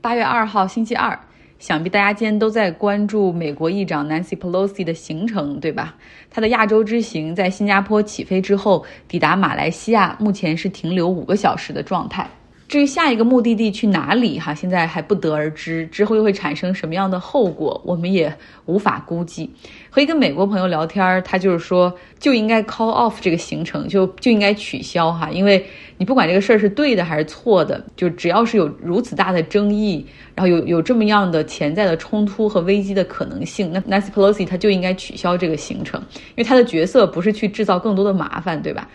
八月二号星期二，想必大家今天都在关注美国议长 Nancy Pelosi 的行程，对吧？她的亚洲之行在新加坡起飞之后，抵达马来西亚，目前是停留五个小时的状态。至于下一个目的地去哪里，哈，现在还不得而知。之后又会产生什么样的后果，我们也无法估计。和一个美国朋友聊天，他就是说，就应该 call off 这个行程，就就应该取消哈，因为你不管这个事儿是对的还是错的，就只要是有如此大的争议，然后有有这么样的潜在的冲突和危机的可能性，那 Nancy Pelosi 他就应该取消这个行程，因为他的角色不是去制造更多的麻烦，对吧？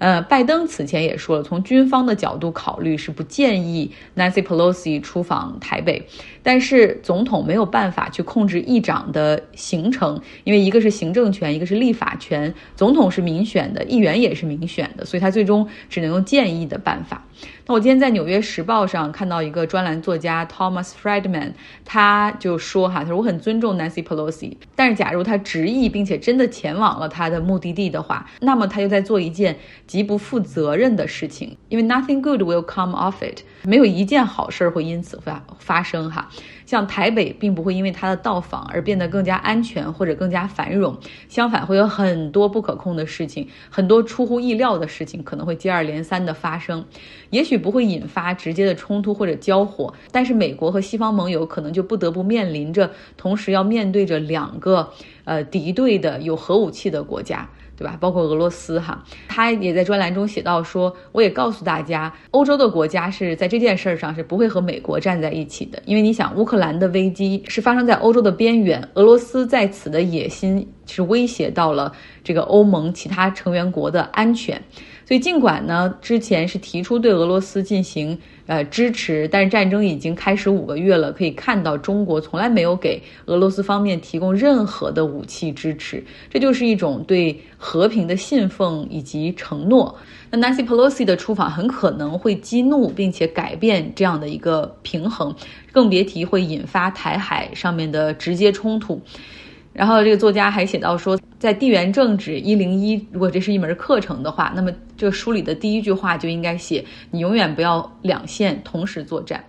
呃，拜登此前也说了，从军方的角度考虑是不建议 Nancy Pelosi 出访台北，但是总统没有办法去控制议长的行程，因为一个是行政权，一个是立法权，总统是民选的，议员也是民选的，所以他最终只能用建议的办法。那我今天在《纽约时报》上看到一个专栏作家 Thomas Friedman，他就说哈，他说我很尊重 Nancy Pelosi，但是假如他执意并且真的前往了他的目的地的话，那么他又在做一件极不负责任的事情，因为 nothing good will come of it，没有一件好事儿会因此发发生哈。像台北并不会因为他的到访而变得更加安全或者更加繁荣，相反会有很多不可控的事情，很多出乎意料的事情可能会接二连三的发生，也许不会引发直接的冲突或者交火，但是美国和西方盟友可能就不得不面临着同时要面对着两个呃敌对的有核武器的国家。对吧？包括俄罗斯哈，他也在专栏中写到说，我也告诉大家，欧洲的国家是在这件事儿上是不会和美国站在一起的，因为你想，乌克兰的危机是发生在欧洲的边缘，俄罗斯在此的野心是威胁到了这个欧盟其他成员国的安全。所以，尽管呢，之前是提出对俄罗斯进行呃支持，但是战争已经开始五个月了，可以看到中国从来没有给俄罗斯方面提供任何的武器支持，这就是一种对和平的信奉以及承诺。那 Nancy Pelosi 的出访很可能会激怒并且改变这样的一个平衡，更别提会引发台海上面的直接冲突。然后这个作家还写到说，在地缘政治一零一，如果这是一门课程的话，那么这书里的第一句话就应该写：你永远不要两线同时作战。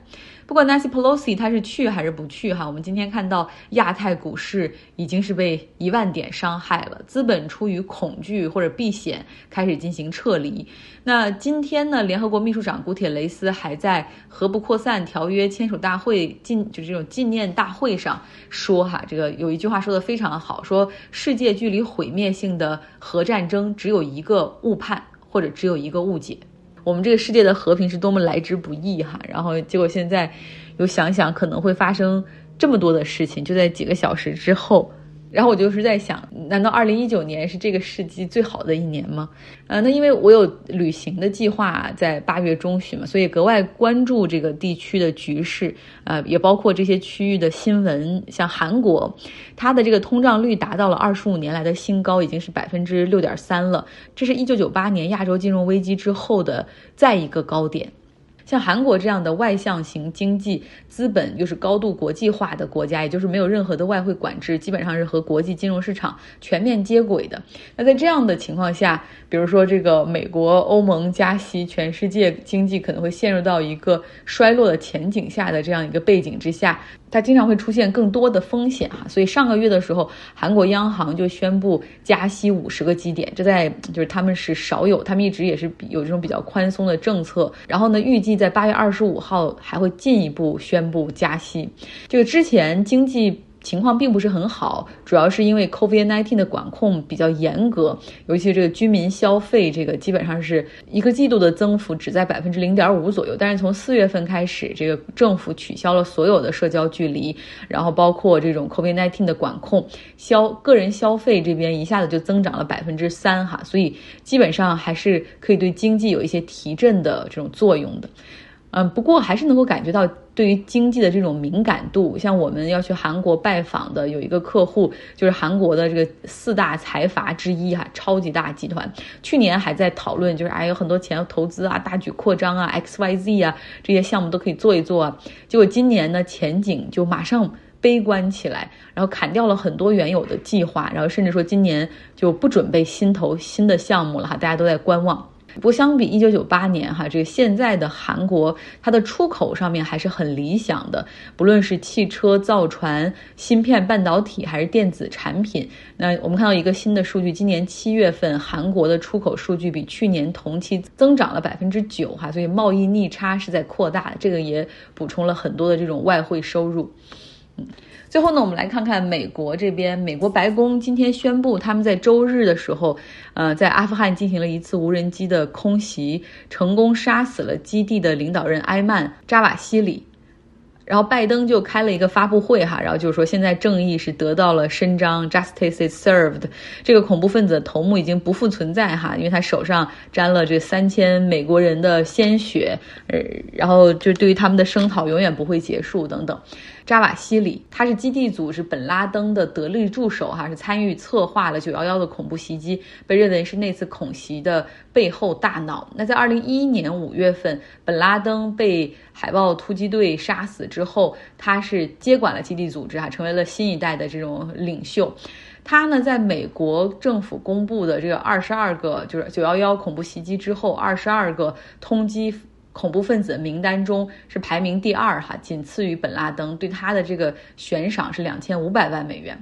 不管 Nancy Pelosi 他是去还是不去哈，我们今天看到亚太股市已经是被一万点伤害了，资本出于恐惧或者避险开始进行撤离。那今天呢，联合国秘书长古铁雷斯还在核不扩散条约签署大会进就是这种纪念大会上说哈，这个有一句话说的非常好，说世界距离毁灭性的核战争只有一个误判或者只有一个误解。我们这个世界的和平是多么来之不易哈，然后结果现在又想想可能会发生这么多的事情，就在几个小时之后。然后我就是在想，难道二零一九年是这个世纪最好的一年吗？呃，那因为我有旅行的计划在八月中旬嘛，所以格外关注这个地区的局势，呃，也包括这些区域的新闻。像韩国，它的这个通胀率达到了二十五年来的新高，已经是百分之六点三了，这是一九九八年亚洲金融危机之后的再一个高点。像韩国这样的外向型经济、资本又是高度国际化的国家，也就是没有任何的外汇管制，基本上是和国际金融市场全面接轨的。那在这样的情况下，比如说这个美国、欧盟加息，全世界经济可能会陷入到一个衰落的前景下的这样一个背景之下。它经常会出现更多的风险哈，所以上个月的时候，韩国央行就宣布加息五十个基点，这在就是他们是少有，他们一直也是有这种比较宽松的政策。然后呢，预计在八月二十五号还会进一步宣布加息。这个之前经济。情况并不是很好，主要是因为 COVID-19 的管控比较严格，尤其这个居民消费，这个基本上是一个季度的增幅只在百分之零点五左右。但是从四月份开始，这个政府取消了所有的社交距离，然后包括这种 COVID-19 的管控，消个人消费这边一下子就增长了百分之三哈，所以基本上还是可以对经济有一些提振的这种作用的。嗯，不过还是能够感觉到对于经济的这种敏感度。像我们要去韩国拜访的有一个客户，就是韩国的这个四大财阀之一哈，超级大集团。去年还在讨论，就是哎有很多钱要投资啊，大举扩张啊，X Y Z 啊这些项目都可以做一做。结果今年呢，前景就马上悲观起来，然后砍掉了很多原有的计划，然后甚至说今年就不准备新投新的项目了哈，大家都在观望。不过相比一九九八年哈，这个现在的韩国，它的出口上面还是很理想的，不论是汽车、造船、芯片、半导体还是电子产品。那我们看到一个新的数据，今年七月份韩国的出口数据比去年同期增长了百分之九哈，所以贸易逆差是在扩大，这个也补充了很多的这种外汇收入。嗯。最后呢，我们来看看美国这边。美国白宫今天宣布，他们在周日的时候，呃，在阿富汗进行了一次无人机的空袭，成功杀死了基地的领导人埃曼·扎瓦西里。然后拜登就开了一个发布会哈，然后就是说现在正义是得到了伸张，Justice is served。这个恐怖分子的头目已经不复存在哈，因为他手上沾了这三千美国人的鲜血，呃，然后就对于他们的声讨永远不会结束等等。扎瓦西里，他是基地组织本拉登的得力助手，哈，是参与策划了九幺幺的恐怖袭击，被认为是那次恐袭的背后大脑。那在二零一一年五月份，本拉登被海豹突击队杀死之后，他是接管了基地组织，哈，成为了新一代的这种领袖。他呢，在美国政府公布的这个二十二个，就是九幺幺恐怖袭击之后二十二个通缉。恐怖分子名单中是排名第二哈，仅次于本拉登，对他的这个悬赏是两千五百万美元。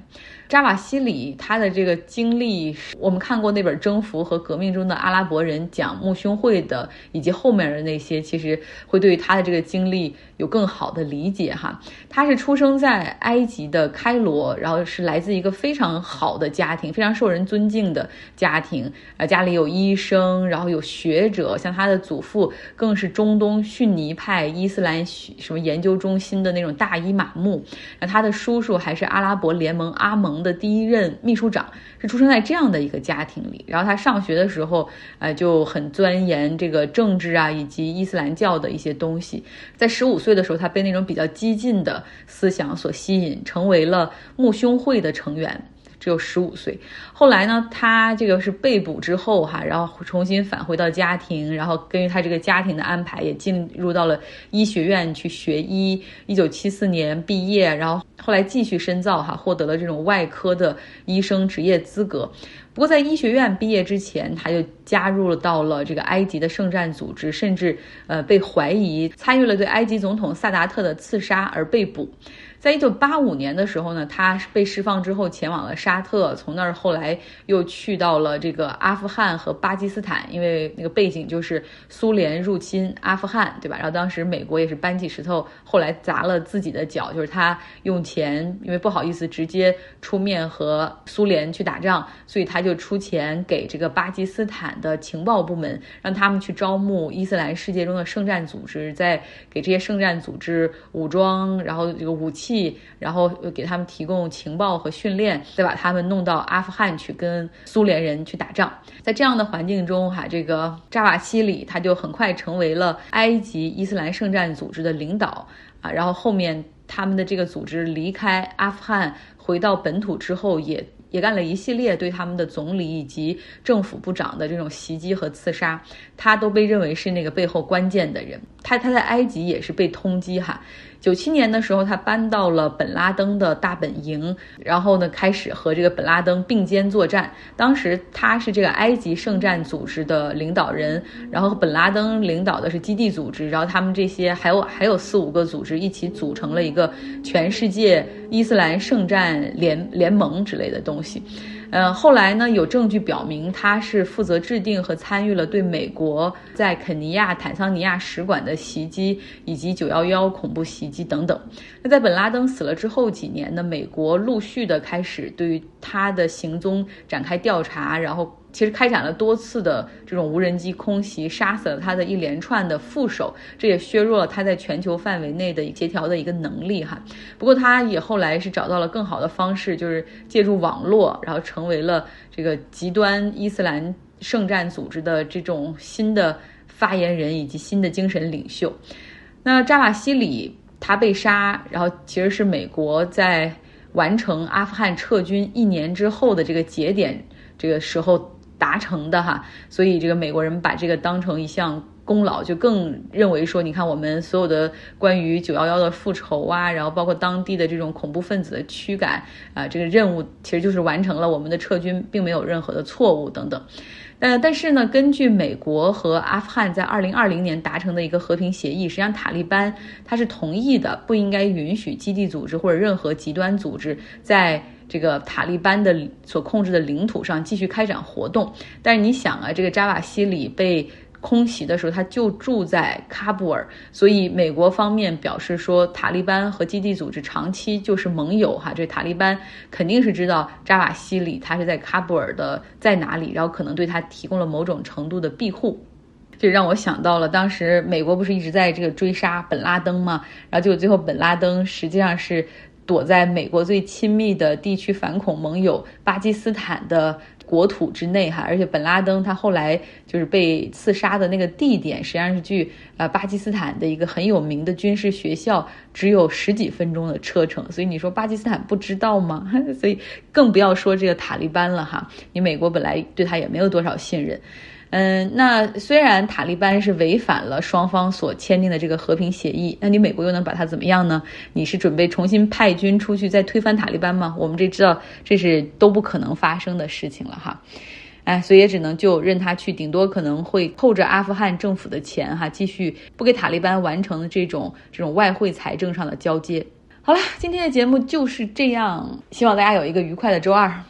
扎瓦西里他的这个经历，我们看过那本《征服和革命中的阿拉伯人》讲穆兄会的，以及后面的那些，其实会对他的这个经历有更好的理解哈。他是出生在埃及的开罗，然后是来自一个非常好的家庭，非常受人尊敬的家庭啊，家里有医生，然后有学者，像他的祖父更是中东逊尼派伊斯兰什么研究中心的那种大伊玛目，那他的叔叔还是阿拉伯联盟阿盟。的第一任秘书长是出生在这样的一个家庭里，然后他上学的时候，呃，就很钻研这个政治啊，以及伊斯兰教的一些东西。在十五岁的时候，他被那种比较激进的思想所吸引，成为了穆兄会的成员。只有十五岁，后来呢，他这个是被捕之后哈，然后重新返回到家庭，然后根据他这个家庭的安排，也进入到了医学院去学医。一九七四年毕业，然后后来继续深造哈，获得了这种外科的医生职业资格。不过在医学院毕业之前，他就加入了到了这个埃及的圣战组织，甚至呃被怀疑参与了对埃及总统萨达特的刺杀而被捕。在一九八五年的时候呢，他被释放之后前往了沙特，从那儿后来又去到了这个阿富汗和巴基斯坦，因为那个背景就是苏联入侵阿富汗，对吧？然后当时美国也是搬起石头，后来砸了自己的脚，就是他用钱，因为不好意思直接出面和苏联去打仗，所以他就就出钱给这个巴基斯坦的情报部门，让他们去招募伊斯兰世界中的圣战组织，在给这些圣战组织武装，然后这个武器。然后给他们提供情报和训练，再把他们弄到阿富汗去跟苏联人去打仗。在这样的环境中，哈，这个扎瓦西里他就很快成为了埃及伊斯兰圣战组织的领导啊。然后后面他们的这个组织离开阿富汗回到本土之后，也也干了一系列对他们的总理以及政府部长的这种袭击和刺杀，他都被认为是那个背后关键的人。他他在埃及也是被通缉哈。九七年的时候，他搬到了本拉登的大本营，然后呢，开始和这个本拉登并肩作战。当时他是这个埃及圣战组织的领导人，然后本拉登领导的是基地组织，然后他们这些还有还有四五个组织一起组成了一个全世界伊斯兰圣战联联盟之类的东西。呃，后来呢，有证据表明他是负责制定和参与了对美国在肯尼亚、坦桑尼亚使馆的袭击，以及九幺幺恐怖袭击等等。那在本拉登死了之后几年呢，美国陆续的开始对于他的行踪展开调查，然后。其实开展了多次的这种无人机空袭，杀死了他的一连串的副手，这也削弱了他在全球范围内的协调的一个能力哈。不过他也后来是找到了更好的方式，就是借助网络，然后成为了这个极端伊斯兰圣战组织的这种新的发言人以及新的精神领袖。那扎瓦西里他被杀，然后其实是美国在完成阿富汗撤军一年之后的这个节点，这个时候。达成的哈，所以这个美国人把这个当成一项功劳，就更认为说，你看我们所有的关于九幺幺的复仇啊，然后包括当地的这种恐怖分子的驱赶啊，这个任务其实就是完成了，我们的撤军并没有任何的错误等等。呃，但是呢，根据美国和阿富汗在二零二零年达成的一个和平协议，实际上塔利班他是同意的，不应该允许基地组织或者任何极端组织在这个塔利班的所控制的领土上继续开展活动。但是你想啊，这个扎瓦西里被。空袭的时候，他就住在喀布尔，所以美国方面表示说，塔利班和基地组织长期就是盟友哈。这塔利班肯定是知道扎瓦西里他是在喀布尔的在哪里，然后可能对他提供了某种程度的庇护。这让我想到了当时美国不是一直在这个追杀本拉登吗？然后结果最后本拉登实际上是躲在美国最亲密的地区反恐盟友巴基斯坦的。国土之内哈，而且本拉登他后来就是被刺杀的那个地点，实际上是距呃巴基斯坦的一个很有名的军事学校只有十几分钟的车程，所以你说巴基斯坦不知道吗？所以更不要说这个塔利班了哈，你美国本来对他也没有多少信任。嗯，那虽然塔利班是违反了双方所签订的这个和平协议，那你美国又能把它怎么样呢？你是准备重新派军出去再推翻塔利班吗？我们这知道这是都不可能发生的事情了哈，哎，所以也只能就任他去，顶多可能会扣着阿富汗政府的钱哈，继续不给塔利班完成这种这种外汇财政上的交接。好了，今天的节目就是这样，希望大家有一个愉快的周二。